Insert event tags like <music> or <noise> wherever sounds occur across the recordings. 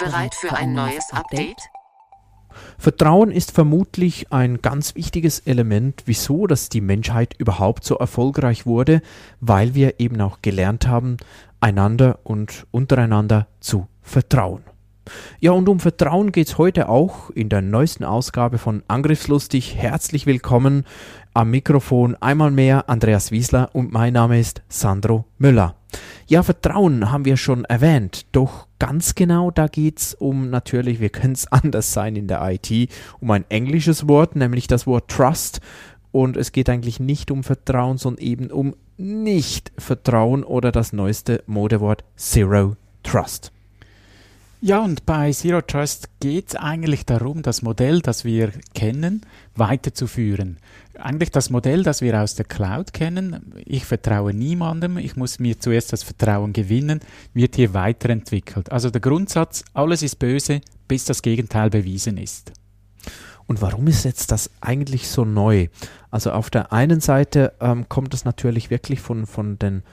Bereit für ein neues Update? Vertrauen ist vermutlich ein ganz wichtiges Element, wieso dass die Menschheit überhaupt so erfolgreich wurde, weil wir eben auch gelernt haben, einander und untereinander zu vertrauen. Ja, und um Vertrauen geht es heute auch in der neuesten Ausgabe von Angriffslustig. Herzlich willkommen am Mikrofon einmal mehr Andreas Wiesler und mein Name ist Sandro Müller. Ja, Vertrauen haben wir schon erwähnt, doch ganz genau da geht es um natürlich, wir können es <laughs> anders sein in der IT, um ein englisches Wort, nämlich das Wort Trust. Und es geht eigentlich nicht um Vertrauen, sondern eben um Nicht-Vertrauen oder das neueste Modewort Zero Trust. Ja, und bei Zero Trust geht es eigentlich darum, das Modell, das wir kennen, weiterzuführen. Eigentlich das Modell, das wir aus der Cloud kennen, ich vertraue niemandem, ich muss mir zuerst das Vertrauen gewinnen, wird hier weiterentwickelt. Also der Grundsatz, alles ist böse, bis das Gegenteil bewiesen ist. Und warum ist jetzt das eigentlich so neu? Also auf der einen Seite ähm, kommt es natürlich wirklich von, von den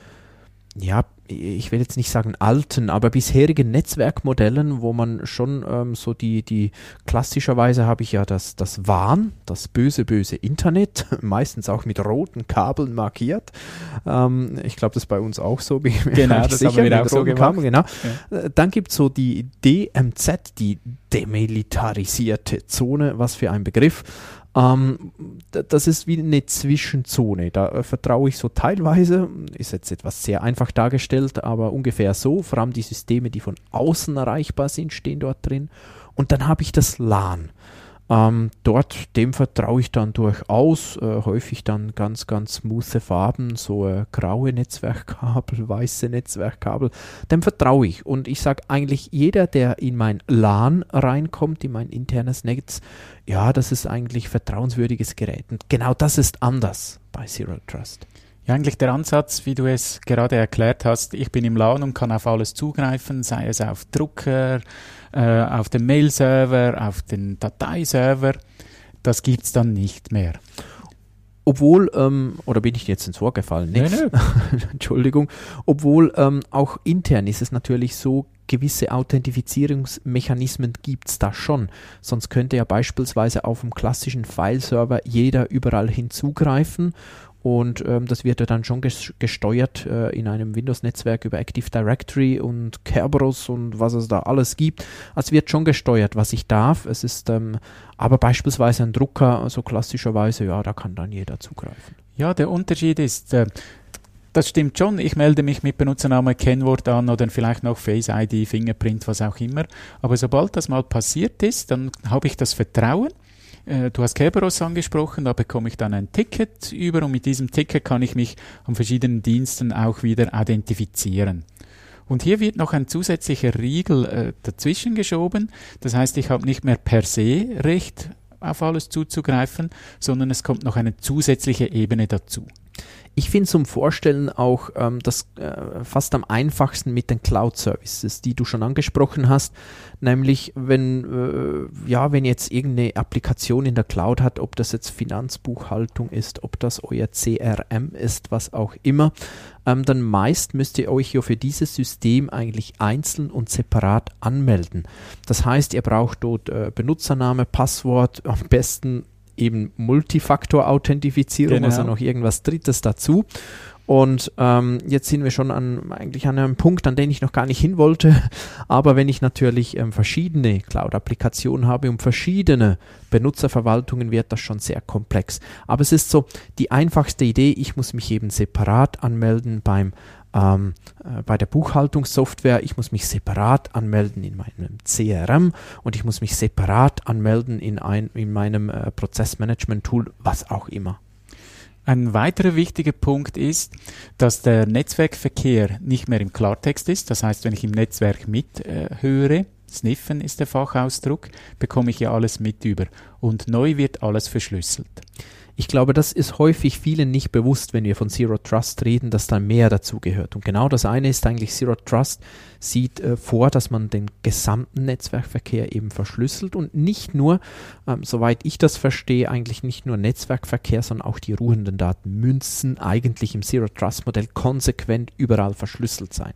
ja, ich will jetzt nicht sagen alten, aber bisherigen Netzwerkmodellen, wo man schon ähm, so die, die klassischerweise habe ich ja das, das Wahn, das böse, böse Internet, <laughs> meistens auch mit roten Kabeln markiert. Ähm, ich glaube, das ist bei uns auch so. Genau, das sicher, haben wir auch so gemacht. Kabel, genau. Ja. Äh, dann gibt es so die DMZ, die demilitarisierte Zone, was für ein Begriff. Ähm, das ist wie eine Zwischenzone. Da äh, vertraue ich so teilweise, ist jetzt etwas sehr einfach dargestellt, aber ungefähr so. Vor allem die Systeme, die von außen erreichbar sind, stehen dort drin. Und dann habe ich das LAN. Ähm, dort, dem vertraue ich dann durchaus, äh, häufig dann ganz, ganz smooth Farben, so äh, graue Netzwerkkabel, <laughs> weiße Netzwerkkabel, dem vertraue ich. Und ich sage eigentlich, jeder, der in mein LAN reinkommt, in mein internes Netz, ja, das ist eigentlich vertrauenswürdiges Gerät. Und genau das ist anders bei Zero Trust. Ja, eigentlich der Ansatz, wie du es gerade erklärt hast, ich bin im LAN und kann auf alles zugreifen, sei es auf Drucker, äh, auf den Mail-Server, auf den Dateiserver, das gibt es dann nicht mehr. Obwohl, ähm, oder bin ich jetzt ins Wort gefallen? Nee, nee. <laughs> Entschuldigung. Obwohl ähm, auch intern ist es natürlich so, gewisse Authentifizierungsmechanismen gibt es da schon. Sonst könnte ja beispielsweise auf dem klassischen File-Server jeder überall hinzugreifen und ähm, das wird ja dann schon gesteuert äh, in einem Windows-Netzwerk über Active Directory und Kerberos und was es da alles gibt. Also wird schon gesteuert, was ich darf. Es ist ähm, aber beispielsweise ein Drucker, also klassischerweise, ja, da kann dann jeder zugreifen. Ja, der Unterschied ist, äh, das stimmt schon. Ich melde mich mit Benutzername, Kennwort an oder vielleicht noch Face ID, Fingerprint, was auch immer. Aber sobald das mal passiert ist, dann habe ich das Vertrauen äh, du hast Kerberos angesprochen, da bekomme ich dann ein Ticket über und mit diesem Ticket kann ich mich an verschiedenen Diensten auch wieder identifizieren. Und hier wird noch ein zusätzlicher Riegel äh, dazwischen geschoben. Das heißt, ich habe nicht mehr per se Recht auf alles zuzugreifen, sondern es kommt noch eine zusätzliche Ebene dazu. Ich finde zum Vorstellen auch ähm, das äh, fast am einfachsten mit den Cloud-Services, die du schon angesprochen hast. Nämlich, wenn, äh, ja, wenn jetzt irgendeine Applikation in der Cloud hat, ob das jetzt Finanzbuchhaltung ist, ob das euer CRM ist, was auch immer, ähm, dann meist müsst ihr euch ja für dieses System eigentlich einzeln und separat anmelden. Das heißt, ihr braucht dort äh, Benutzername, Passwort, am besten eben Multifaktor-Authentifizierung, genau. also noch irgendwas Drittes dazu. Und ähm, jetzt sind wir schon an, eigentlich an einem Punkt, an den ich noch gar nicht hin wollte. <laughs> Aber wenn ich natürlich ähm, verschiedene Cloud-Applikationen habe und verschiedene Benutzerverwaltungen, wird das schon sehr komplex. Aber es ist so die einfachste Idee, ich muss mich eben separat anmelden beim ähm, äh, bei der Buchhaltungssoftware, ich muss mich separat anmelden in meinem CRM und ich muss mich separat anmelden in, ein, in meinem äh, Prozessmanagement-Tool, was auch immer. Ein weiterer wichtiger Punkt ist, dass der Netzwerkverkehr nicht mehr im Klartext ist. Das heißt, wenn ich im Netzwerk mithöre, äh, Sniffen ist der Fachausdruck, bekomme ich ja alles mit über. Und neu wird alles verschlüsselt. Ich glaube, das ist häufig vielen nicht bewusst, wenn wir von Zero Trust reden, dass da mehr dazu gehört. Und genau das eine ist eigentlich, Zero Trust sieht äh, vor, dass man den gesamten Netzwerkverkehr eben verschlüsselt und nicht nur, ähm, soweit ich das verstehe, eigentlich nicht nur Netzwerkverkehr, sondern auch die ruhenden Daten müssen eigentlich im Zero Trust Modell konsequent überall verschlüsselt sein.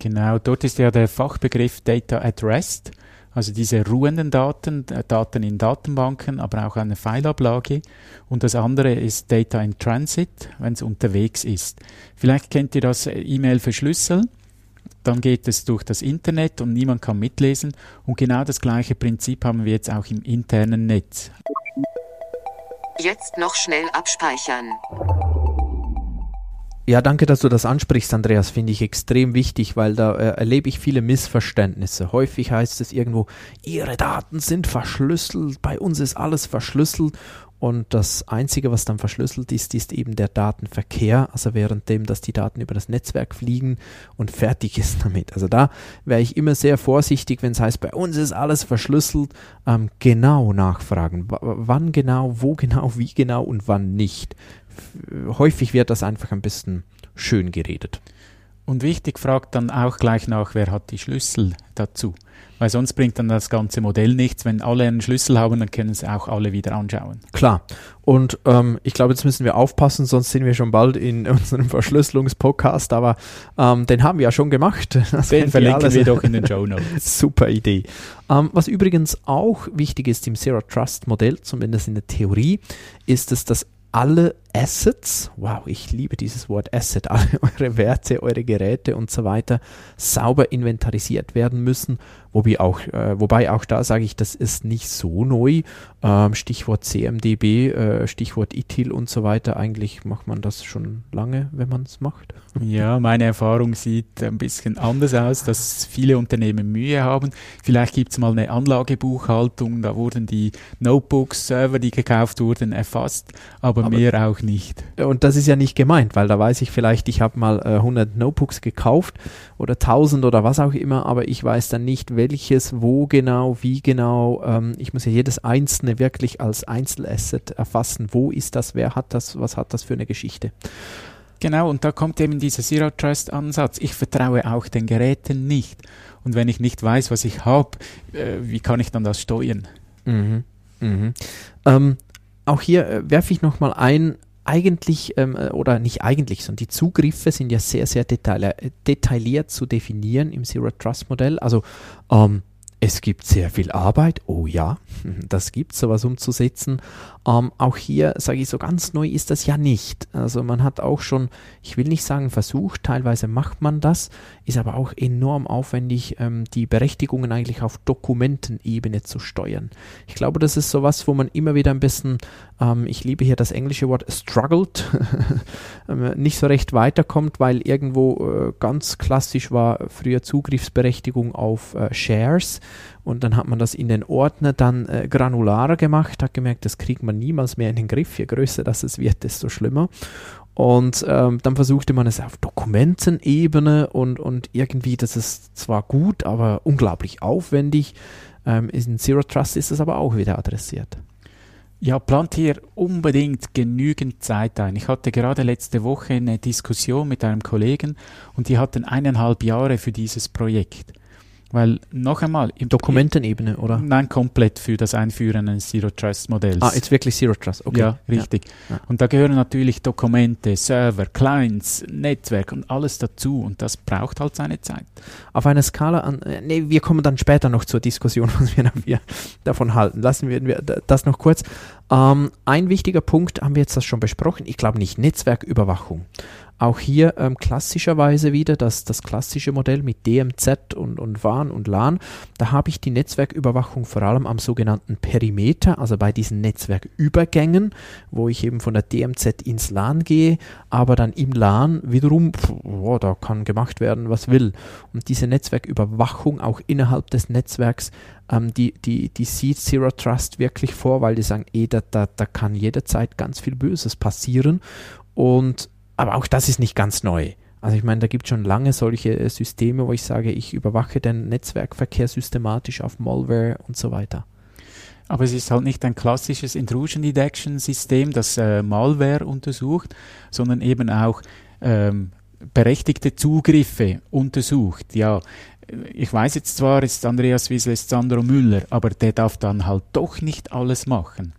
Genau, dort ist ja der Fachbegriff Data at Rest also diese ruhenden Daten, äh, Daten in Datenbanken, aber auch eine Fileablage. Und das andere ist Data in Transit, wenn es unterwegs ist. Vielleicht kennt ihr das äh, E-Mail verschlüsseln. Dann geht es durch das Internet und niemand kann mitlesen. Und genau das gleiche Prinzip haben wir jetzt auch im internen Netz. Jetzt noch schnell abspeichern. Ja, danke, dass du das ansprichst, Andreas. Finde ich extrem wichtig, weil da äh, erlebe ich viele Missverständnisse. Häufig heißt es irgendwo, Ihre Daten sind verschlüsselt, bei uns ist alles verschlüsselt. Und das Einzige, was dann verschlüsselt ist, ist eben der Datenverkehr, also währenddem, dass die Daten über das Netzwerk fliegen und fertig ist <laughs> damit. Also da wäre ich immer sehr vorsichtig, wenn es heißt, bei uns ist alles verschlüsselt, ähm, genau nachfragen. W wann genau, wo genau, wie genau und wann nicht häufig wird das einfach ein bisschen schön geredet. Und wichtig fragt dann auch gleich nach, wer hat die Schlüssel dazu? Weil sonst bringt dann das ganze Modell nichts. Wenn alle einen Schlüssel haben, dann können sie auch alle wieder anschauen. Klar. Und ähm, ich glaube, jetzt müssen wir aufpassen, sonst sind wir schon bald in <laughs> unserem Verschlüsselungspodcast. Aber ähm, den haben wir ja schon gemacht. <laughs> Das den verlinken wir doch in den Show Notes. <laughs> Super Idee. Ähm, was übrigens auch wichtig ist im Zero Trust Modell, zumindest in der Theorie, ist es, dass alle Assets, wow, ich liebe dieses Wort Asset, <laughs> alle eure Werte, eure Geräte und so weiter sauber inventarisiert werden müssen. Wobei auch, äh, wobei auch da sage ich, das ist nicht so neu. Ähm, Stichwort CMDB, äh, Stichwort ITIL und so weiter. Eigentlich macht man das schon lange, wenn man es macht. <laughs> Ja, meine Erfahrung sieht ein bisschen anders aus, dass viele Unternehmen Mühe haben. Vielleicht gibt es mal eine Anlagebuchhaltung, da wurden die Notebooks, Server, die gekauft wurden, erfasst, aber, aber mehr auch nicht. Und das ist ja nicht gemeint, weil da weiß ich vielleicht, ich habe mal äh, 100 Notebooks gekauft oder 1000 oder was auch immer, aber ich weiß dann nicht, welches, wo genau, wie genau. Ähm, ich muss ja jedes einzelne wirklich als Einzelasset erfassen. Wo ist das, wer hat das, was hat das für eine Geschichte? Genau, und da kommt eben dieser Zero Trust Ansatz. Ich vertraue auch den Geräten nicht. Und wenn ich nicht weiß, was ich habe, äh, wie kann ich dann das steuern? Mhm. Mhm. Ähm, auch hier äh, werfe ich nochmal ein, eigentlich, ähm, äh, oder nicht eigentlich, sondern die Zugriffe sind ja sehr, sehr detailliert, detailliert zu definieren im Zero Trust Modell. Also ähm, es gibt sehr viel Arbeit, oh ja, <laughs> das gibt es, sowas umzusetzen. Ähm, auch hier sage ich so ganz neu ist das ja nicht. Also man hat auch schon, ich will nicht sagen versucht, teilweise macht man das, ist aber auch enorm aufwendig, ähm, die Berechtigungen eigentlich auf Dokumentenebene zu steuern. Ich glaube, das ist sowas, wo man immer wieder ein bisschen, ähm, ich liebe hier das englische Wort struggled, <laughs> ähm, nicht so recht weiterkommt, weil irgendwo äh, ganz klassisch war früher Zugriffsberechtigung auf äh, Shares und dann hat man das in den Ordner dann äh, granularer gemacht, hat gemerkt, das kriegt man niemals mehr in den Griff. Je größer das es wird, desto schlimmer. Und ähm, dann versuchte man es auf Dokumentenebene und, und irgendwie, das ist zwar gut, aber unglaublich aufwendig. Ähm, in Zero Trust ist es aber auch wieder adressiert. Ja, plant hier unbedingt genügend Zeit ein. Ich hatte gerade letzte Woche eine Diskussion mit einem Kollegen und die hatten eineinhalb Jahre für dieses Projekt. Weil noch einmal. Im Dokumentenebene, oder? Nein, komplett für das Einführen eines Zero Trust Modells. Ah, jetzt wirklich Zero Trust, okay. Ja, richtig. Ja. Und da gehören natürlich Dokumente, Server, Clients, Netzwerk und alles dazu und das braucht halt seine Zeit. Auf einer Skala an. Äh, nee, wir kommen dann später noch zur Diskussion, <laughs> was wir davon halten. Lassen wir das noch kurz. Ähm, ein wichtiger Punkt haben wir jetzt das schon besprochen. Ich glaube nicht Netzwerküberwachung. Auch hier ähm, klassischerweise wieder das, das klassische Modell mit DMZ und, und WAN und LAN. Da habe ich die Netzwerküberwachung vor allem am sogenannten Perimeter, also bei diesen Netzwerkübergängen, wo ich eben von der DMZ ins LAN gehe, aber dann im LAN wiederum, pff, oh, da kann gemacht werden, was will. Und diese Netzwerküberwachung auch innerhalb des Netzwerks ähm, die, die, die sieht Zero Trust wirklich vor, weil die sagen, eh, da, da, da kann jederzeit ganz viel Böses passieren. Und aber auch das ist nicht ganz neu. Also ich meine, da gibt es schon lange solche äh, Systeme, wo ich sage, ich überwache den Netzwerkverkehr systematisch auf Malware und so weiter. Aber es ist halt nicht ein klassisches Intrusion Detection System, das äh, Malware untersucht, sondern eben auch ähm, berechtigte Zugriffe untersucht. Ja, ich weiß jetzt zwar, ist Andreas Wiesel, es ist Sandro Müller, aber der darf dann halt doch nicht alles machen.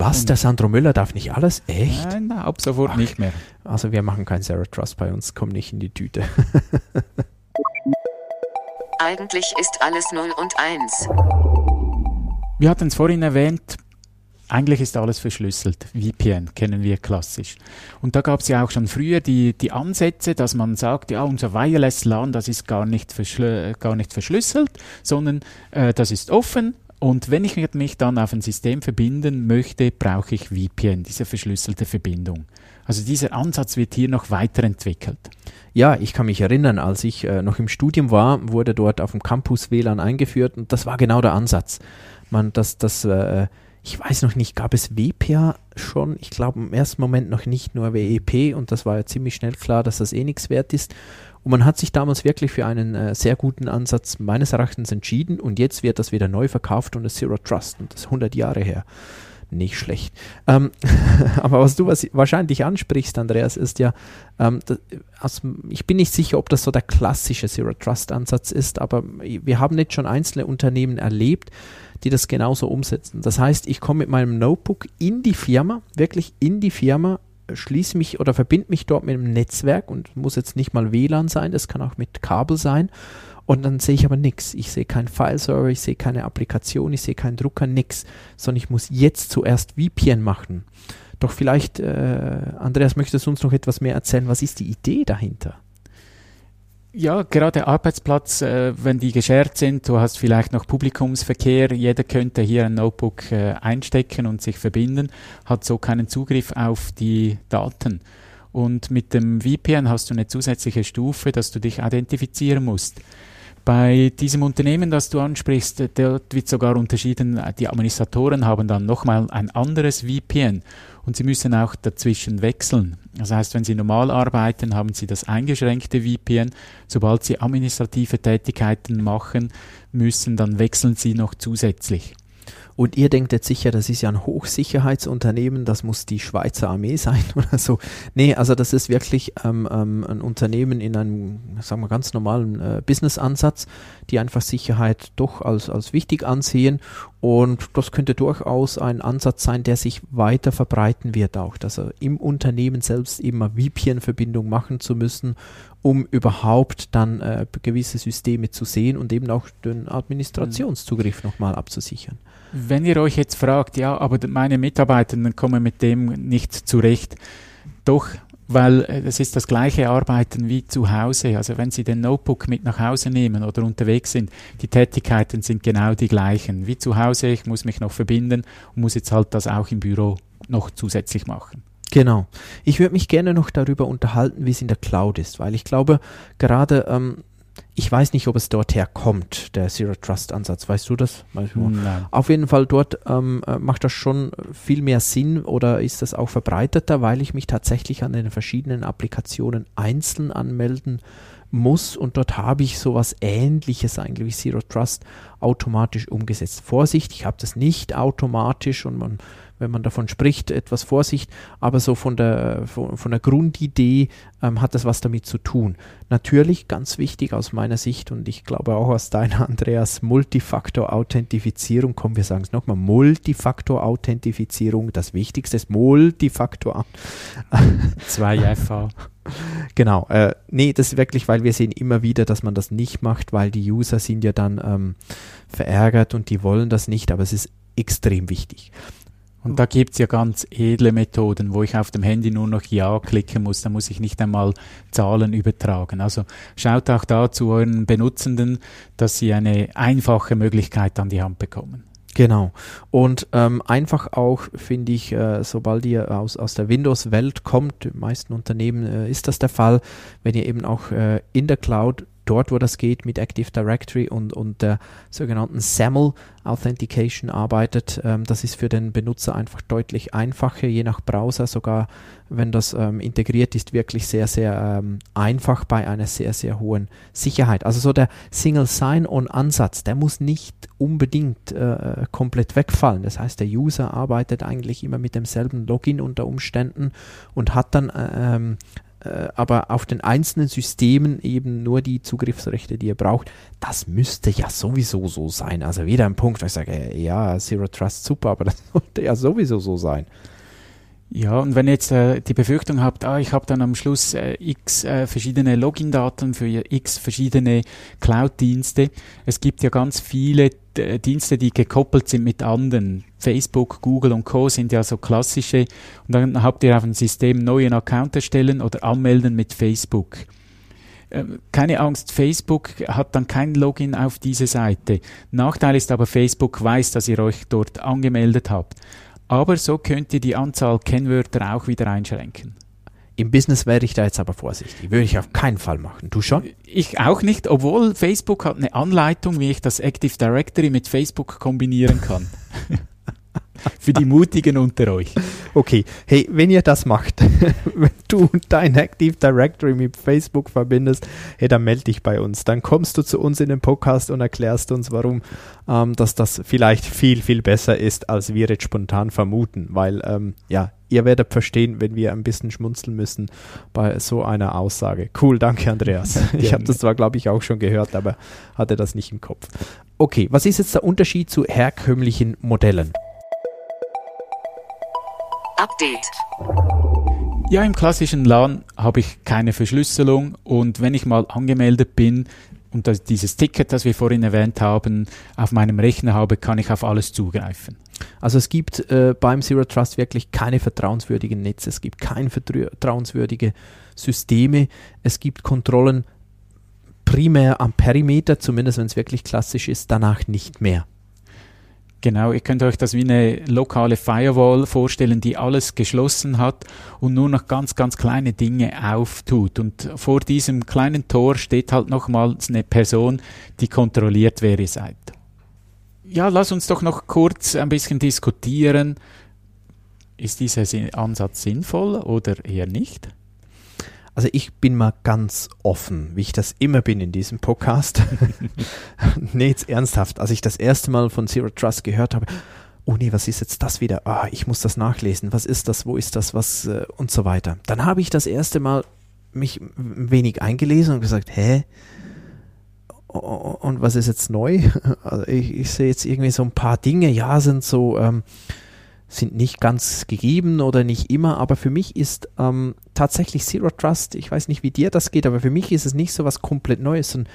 Was? Der Sandro Müller darf nicht alles? Echt? Nein, nein ab sofort Ach, nicht mehr. Also wir machen kein Zero Trust bei uns, komm nicht in die Tüte. <laughs> Eigentlich ist alles 0 und 1. Wir hatten es vorhin erwähnt, eigentlich ist alles verschlüsselt. VPN kennen wir klassisch. Und da gab es ja auch schon früher die, die Ansätze, dass man sagt, ja, unser Wireless LAN, das ist gar nicht, gar nicht verschlüsselt, sondern äh, das ist offen. Und wenn ich mich dann auf ein System verbinden möchte, brauche ich VPN, diese verschlüsselte Verbindung. Also dieser Ansatz wird hier noch weiterentwickelt. Ja, ich kann mich erinnern, als ich äh, noch im Studium war, wurde dort auf dem Campus WLAN eingeführt und das war genau der Ansatz. Man, das, das äh, ich weiß noch nicht, gab es WPA schon? Ich glaube im ersten Moment noch nicht nur WEP und das war ja ziemlich schnell klar, dass das eh nichts wert ist. Und man hat sich damals wirklich für einen äh, sehr guten Ansatz meines Erachtens entschieden und jetzt wird das wieder neu verkauft und das Zero Trust und das ist 100 Jahre her. Nicht schlecht. Ähm, <laughs> aber was du was wahrscheinlich ansprichst, Andreas, ist ja, ähm, das, also ich bin nicht sicher, ob das so der klassische Zero Trust Ansatz ist, aber wir haben jetzt schon einzelne Unternehmen erlebt, die das genauso umsetzen. Das heißt, ich komme mit meinem Notebook in die Firma, wirklich in die Firma, schließe mich oder verbinde mich dort mit einem Netzwerk und muss jetzt nicht mal WLAN sein, das kann auch mit Kabel sein. Und dann sehe ich aber nichts. Ich sehe keinen File-Server, ich sehe keine Applikation, ich sehe keinen Drucker, nichts. Sondern ich muss jetzt zuerst VPN machen. Doch vielleicht, äh, Andreas, möchtest du uns noch etwas mehr erzählen? Was ist die Idee dahinter? Ja, gerade Arbeitsplatz, äh, wenn die geshared sind, du hast vielleicht noch Publikumsverkehr, jeder könnte hier ein Notebook äh, einstecken und sich verbinden, hat so keinen Zugriff auf die Daten. Und mit dem VPN hast du eine zusätzliche Stufe, dass du dich identifizieren musst. Bei diesem Unternehmen, das du ansprichst, dort wird sogar unterschieden, die Administratoren haben dann nochmal ein anderes VPN und sie müssen auch dazwischen wechseln. Das heißt, wenn sie normal arbeiten, haben sie das eingeschränkte VPN. Sobald sie administrative Tätigkeiten machen müssen, dann wechseln sie noch zusätzlich. Und ihr denkt jetzt sicher, das ist ja ein Hochsicherheitsunternehmen, das muss die Schweizer Armee <laughs> sein oder so. Nee, also das ist wirklich ähm, ähm, ein Unternehmen in einem, sagen wir, ganz normalen äh, Business-Ansatz, die einfach Sicherheit doch als, als wichtig ansehen. Und das könnte durchaus ein Ansatz sein, der sich weiter verbreiten wird auch, dass er im Unternehmen selbst immer VPN-Verbindung machen zu müssen, um überhaupt dann äh, gewisse Systeme zu sehen und eben auch den Administrationszugriff nochmal abzusichern. Wenn ihr euch jetzt fragt, ja, aber meine Mitarbeiter kommen mit dem nicht zurecht, doch, weil äh, es ist das gleiche Arbeiten wie zu Hause. Also wenn Sie den Notebook mit nach Hause nehmen oder unterwegs sind, die Tätigkeiten sind genau die gleichen. Wie zu Hause, ich muss mich noch verbinden und muss jetzt halt das auch im Büro noch zusätzlich machen. Genau. Ich würde mich gerne noch darüber unterhalten, wie es in der Cloud ist, weil ich glaube, gerade ähm, ich weiß nicht, ob es dort herkommt, der Zero Trust Ansatz. Weißt du das? Nein. Auf jeden Fall dort ähm, äh, macht das schon viel mehr Sinn oder ist das auch verbreiteter, weil ich mich tatsächlich an den verschiedenen Applikationen einzeln anmelden muss und dort habe ich sowas ähnliches eigentlich wie Zero Trust automatisch umgesetzt. Vorsicht, ich habe das nicht automatisch und man wenn man davon spricht, etwas Vorsicht, aber so von der, von, von der Grundidee ähm, hat das was damit zu tun. Natürlich ganz wichtig aus meiner Sicht und ich glaube auch aus deiner, <laughs> Andreas, Multifaktor-Authentifizierung. Komm, wir sagen es nochmal, Multifaktor-Authentifizierung. Das Wichtigste ist Multifaktor. <laughs> 2FA. Genau, äh, nee, das ist wirklich, weil wir sehen immer wieder, dass man das nicht macht, weil die User sind ja dann ähm, verärgert und die wollen das nicht, aber es ist extrem wichtig. Und da gibt es ja ganz edle Methoden, wo ich auf dem Handy nur noch Ja klicken muss. Da muss ich nicht einmal Zahlen übertragen. Also schaut auch da zu euren Benutzenden, dass sie eine einfache Möglichkeit an die Hand bekommen. Genau. Und ähm, einfach auch, finde ich, äh, sobald ihr aus, aus der Windows-Welt kommt, in meisten Unternehmen äh, ist das der Fall, wenn ihr eben auch äh, in der Cloud dort, wo das geht, mit Active Directory und, und der sogenannten SAML Authentication arbeitet. Ähm, das ist für den Benutzer einfach deutlich einfacher, je nach Browser sogar, wenn das ähm, integriert ist, wirklich sehr, sehr ähm, einfach bei einer sehr, sehr hohen Sicherheit. Also so der Single Sign-On-Ansatz, der muss nicht unbedingt äh, komplett wegfallen. Das heißt, der User arbeitet eigentlich immer mit demselben Login unter Umständen und hat dann äh, ähm, äh, aber auf den einzelnen Systemen eben nur die Zugriffsrechte, die ihr braucht. Das müsste ja sowieso so sein. Also wieder ein Punkt, wo ich sage, äh, ja, Zero Trust super, aber das <laughs> sollte ja sowieso so sein. Ja, und wenn ihr jetzt äh, die Befürchtung habt, ah, ich habe dann am Schluss äh, x äh, verschiedene Login-Daten für x verschiedene Cloud-Dienste. Es gibt ja ganz viele äh, Dienste, die gekoppelt sind mit anderen. Facebook, Google und Co. sind ja so klassische. Und dann habt ihr auf dem System neuen Account erstellen oder anmelden mit Facebook. Ähm, keine Angst, Facebook hat dann kein Login auf diese Seite. Nachteil ist aber, Facebook weiß, dass ihr euch dort angemeldet habt. Aber so könnt ihr die Anzahl Kennwörter auch wieder einschränken. Im Business wäre ich da jetzt aber vorsichtig. Würde ich auf keinen Fall machen. Du schon? Ich auch nicht, obwohl Facebook hat eine Anleitung, wie ich das Active Directory mit Facebook kombinieren kann. <laughs> Für die Mutigen unter euch. Okay, hey, wenn ihr das macht, <laughs> wenn du dein Active Directory mit Facebook verbindest, hey, dann melde dich bei uns. Dann kommst du zu uns in den Podcast und erklärst uns, warum ähm, dass das vielleicht viel, viel besser ist, als wir jetzt spontan vermuten. Weil, ähm, ja, ihr werdet verstehen, wenn wir ein bisschen schmunzeln müssen bei so einer Aussage. Cool, danke Andreas. <laughs> ich habe das zwar, glaube ich, auch schon gehört, aber hatte das nicht im Kopf. Okay, was ist jetzt der Unterschied zu herkömmlichen Modellen? Update. Ja, im klassischen LAN habe ich keine Verschlüsselung und wenn ich mal angemeldet bin und das, dieses Ticket, das wir vorhin erwähnt haben, auf meinem Rechner habe, kann ich auf alles zugreifen. Also es gibt äh, beim Zero Trust wirklich keine vertrauenswürdigen Netze, es gibt keine vertrauenswürdige Systeme, es gibt Kontrollen primär am Perimeter, zumindest wenn es wirklich klassisch ist, danach nicht mehr. Genau, ihr könnt euch das wie eine lokale Firewall vorstellen, die alles geschlossen hat und nur noch ganz, ganz kleine Dinge auftut. Und vor diesem kleinen Tor steht halt nochmals eine Person, die kontrolliert, wer ihr seid. Ja, lass uns doch noch kurz ein bisschen diskutieren. Ist dieser Ansatz sinnvoll oder eher nicht? Also ich bin mal ganz offen, wie ich das immer bin in diesem Podcast. <laughs> nee, jetzt ernsthaft. Als ich das erste Mal von Zero Trust gehört habe, oh nee, was ist jetzt das wieder? Ah, ich muss das nachlesen. Was ist das? Wo ist das? Was? Äh, und so weiter. Dann habe ich das erste Mal mich ein wenig eingelesen und gesagt, hä? Und was ist jetzt neu? <laughs> Also ich, ich sehe jetzt irgendwie so ein paar Dinge, ja, sind so ähm, sind nicht ganz gegeben oder nicht immer, aber für mich ist ähm, tatsächlich Zero Trust, ich weiß nicht, wie dir das geht, aber für mich ist es nicht so was komplett Neues. Und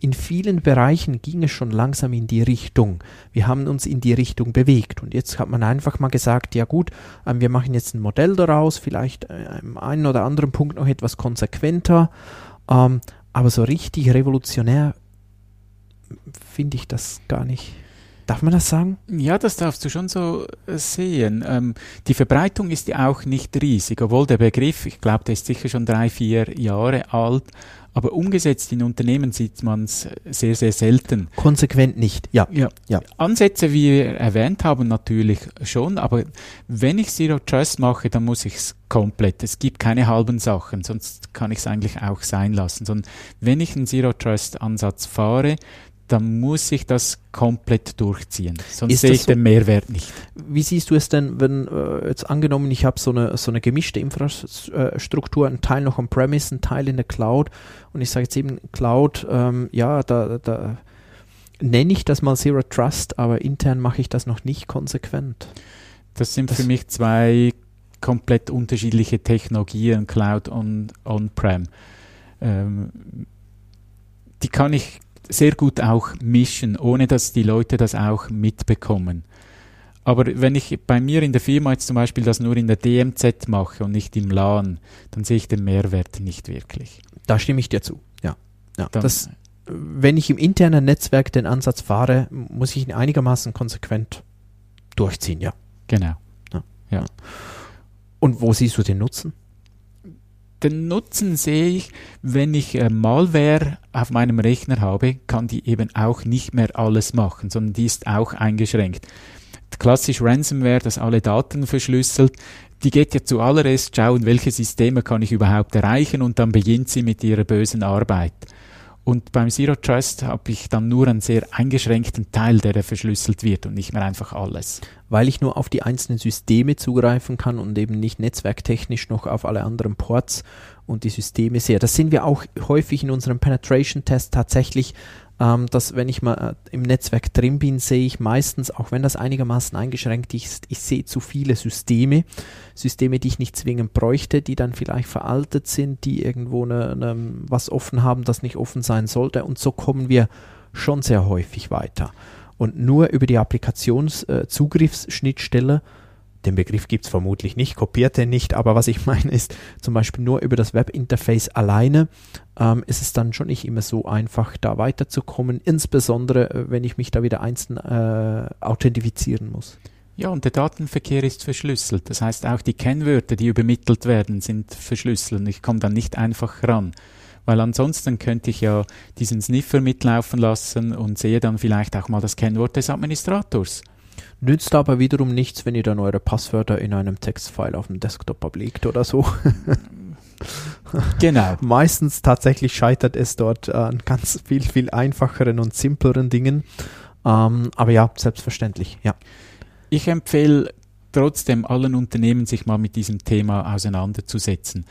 in vielen Bereichen ging es schon langsam in die Richtung. Wir haben uns in die Richtung bewegt. Und jetzt hat man einfach mal gesagt, ja gut, ähm, wir machen jetzt ein Modell daraus, vielleicht äh, im einen oder anderen Punkt noch etwas konsequenter, ähm, aber so richtig revolutionär finde ich das gar nicht. Darf man das sagen? Ja, das darfst du schon so äh, sehen. Ähm, die Verbreitung ist ja auch nicht riesig, obwohl der Begriff, ich glaube, der ist sicher schon drei, vier Jahre alt, aber umgesetzt in Unternehmen sieht man es sehr, sehr selten. Konsequent nicht, ja. ja. ja. Ansätze, wie wir erwähnt haben, natürlich schon, aber wenn ich Zero Trust mache, dann muss ich es komplett. Es gibt keine halben Sachen, sonst kann ich es eigentlich auch sein lassen. Sondern wenn ich einen Zero Trust Ansatz fahre, dann muss ich das komplett durchziehen. Sonst sehe ich so? den Mehrwert nicht. Wie siehst du es denn, wenn äh, jetzt angenommen, ich habe so eine, so eine gemischte Infrastruktur, ein Teil noch on-premise, ein Teil in der Cloud und ich sage jetzt eben Cloud, ähm, ja, da, da nenne ich das mal Zero Trust, aber intern mache ich das noch nicht konsequent. Das sind das für mich zwei komplett unterschiedliche Technologien, Cloud und On-Prem. Ähm, die kann ich sehr gut auch mischen, ohne dass die Leute das auch mitbekommen. Aber wenn ich bei mir in der Firma jetzt zum Beispiel das nur in der DMZ mache und nicht im LAN, dann sehe ich den Mehrwert nicht wirklich. Da stimme ich dir zu. Ja. ja. Dann- Das, wenn ich im internen Netzwerk den Ansatz fahre, muss ich ihn einigermaßen konsequent durchziehen, ja. Genau. Und wo siehst du den Nutzen? Den Nutzen sehe ich, wenn ich äh, Malware auf meinem Rechner habe, kann die eben auch nicht mehr alles machen, sondern die ist auch eingeschränkt. Klassisch Ransomware, das alle Daten verschlüsselt, die geht ja zuallererst schauen, welche Systeme kann ich überhaupt erreichen und dann beginnt sie mit ihrer bösen Arbeit. Und beim Zero Trust habe ich dann nur einen sehr eingeschränkten Teil, der verschlüsselt wird und nicht mehr einfach alles. Weil ich nur auf die einzelnen Systeme zugreifen kann und eben nicht netzwerktechnisch noch auf alle anderen Ports und die Systeme sehe. Das sehen wir auch häufig in unserem Penetration-Test tatsächlich, ähm, dass wenn ich mal äh, im Netzwerk drin bin, sehe ich meistens, auch wenn das einigermaßen eingeschränkt ist, ich sehe zu viele Systeme, Systeme, die ich nicht zwingend bräuchte, die dann vielleicht veraltet sind, die irgendwo eine, eine, was offen haben, das nicht offen sein sollte. Und so kommen wir schon sehr häufig weiter. Und nur über die Applikationszugriffsschnittstelle, den Begriff gibt es vermutlich nicht, kopiert den nicht, aber was ich <laughs> meine ist, zum Beispiel nur über das Webinterface alleine ähm, ist es dann schon nicht immer so einfach, da weiterzukommen, insbesondere äh, wenn ich mich da wieder einzeln äh, authentifizieren muss. Ja, und der Datenverkehr ist verschlüsselt. Das heißt, auch die Kennwörter, die übermittelt werden, sind verschlüsselt. Ich komme dann nicht einfach ran. Weil ansonsten könnte ich ja diesen Sniffer mitlaufen lassen und sehe dann vielleicht auch mal das Kennwort des Administrators. Nützt aber wiederum nichts, wenn ihr dann eure Passwörter in einem Textfile auf dem Desktop ablegt oder so. <laughs> Genau. Meistens tatsächlich scheitert es dort an ganz viel, viel einfacheren und simpleren Dingen. Ähm, aber ja, selbstverständlich, ja. Ich empfehle trotzdem allen Unternehmen, sich mal mit diesem Thema auseinanderzusetzen.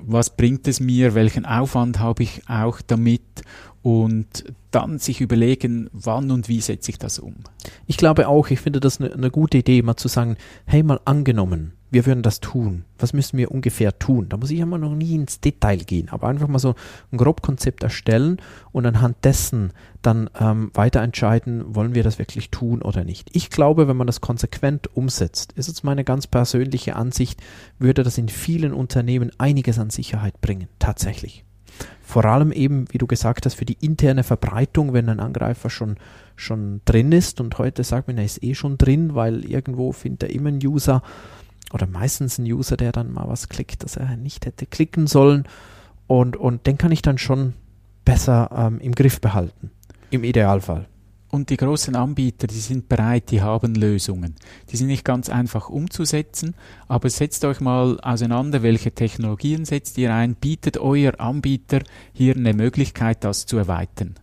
Was bringt es mir? Welchen Aufwand habe ich auch damit? Und dann sich überlegen, wann und wie setze ich das um. Ich glaube auch, ich finde das eine ne gute Idee, mal zu sagen, hey, mal angenommen, wir würden das tun. Was müssen wir ungefähr tun? Da muss ich immer noch nie ins Detail gehen, aber einfach mal so ein Grobkonzept erstellen und anhand dessen dann ähm, weiter entscheiden, wollen wir das wirklich tun oder nicht. Ich glaube, wenn man das konsequent umsetzt, ist jetzt meine ganz persönliche Ansicht, würde das in vielen Unternehmen einiges an Sicherheit bringen, tatsächlich. Vor allem eben, wie du gesagt hast, für die interne Verbreitung, wenn ein Angreifer schon, schon drin ist und heute sagt man, er ist eh schon drin, weil irgendwo findet er immer einen User oder meistens einen User, der dann mal was klickt, das er nicht hätte klicken sollen und, und den kann ich dann schon besser ähm, im Griff behalten, im Idealfall. Und die großen Anbieter, die sind bereit, die haben Lösungen. Die sind nicht ganz einfach umzusetzen, aber setzt euch mal auseinander, welche Technologien setzt ihr ein, bietet euer Anbieter hier eine Möglichkeit, das zu erweitern.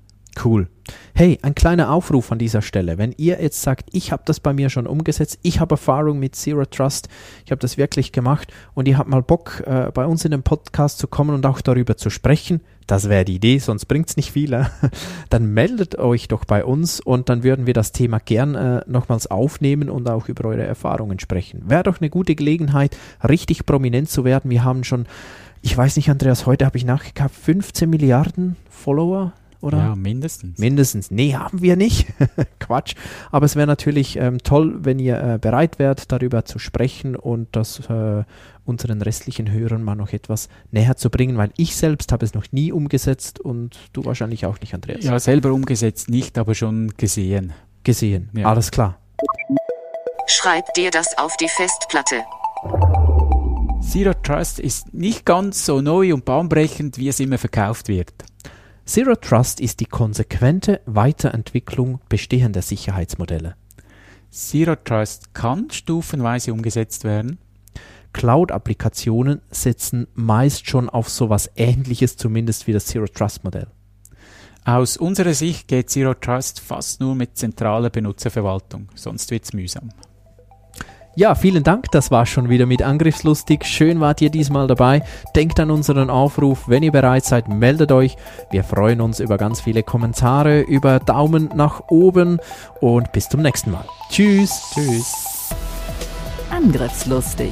Cool. Hey, ein kleiner Aufruf an dieser Stelle. Wenn ihr jetzt sagt, ich habe das bei mir schon umgesetzt, ich habe Erfahrung mit Zero Trust, ich habe das wirklich gemacht und ihr habt mal Bock, äh, bei uns in den Podcast zu kommen und auch darüber zu sprechen, das wäre die Idee, sonst bringt es nicht viel, äh? <laughs> dann meldet euch doch bei uns und dann würden wir das Thema gern äh, nochmals aufnehmen und auch über eure Erfahrungen sprechen. Wäre doch eine gute Gelegenheit, richtig prominent zu werden. Wir haben schon, ich weiß nicht, Andreas, heute habe ich nachgeguckt, 15 Milliarden Follower oder? Ja, mindestens. Mindestens. Nee, haben wir nicht. <laughs> Quatsch. Aber es wäre natürlich ähm, toll, wenn ihr äh, bereit wärt, darüber zu sprechen und das äh, unseren restlichen Hörern mal noch etwas näher zu bringen, weil ich selbst habe es noch nie umgesetzt und du wahrscheinlich auch nicht, Andreas. Ja, selber umgesetzt nicht, aber schon gesehen. Gesehen. Ja. Alles klar. Schreib dir das auf die Festplatte. Zero Trust ist nicht ganz so neu und bahnbrechend, wie es immer verkauft wird. Zero Trust ist die konsequente Weiterentwicklung bestehender Sicherheitsmodelle. Zero Trust kann stufenweise umgesetzt werden. Cloud-Applikationen setzen meist schon auf sowas ähnliches, zumindest wie das Zero Trust-Modell. Aus unserer Sicht geht Zero Trust fast nur mit zentraler Benutzerverwaltung, sonst wird es mühsam. Ja, vielen Dank. Das war schon wieder mit Angriffslustig. Schön wart ihr diesmal dabei. Denkt an unseren Aufruf. Wenn ihr bereit seid, meldet euch. Wir freuen uns über ganz viele Kommentare, über Daumen nach oben und bis zum nächsten Mal. Tschüss. Tschüss. Angriffslustig.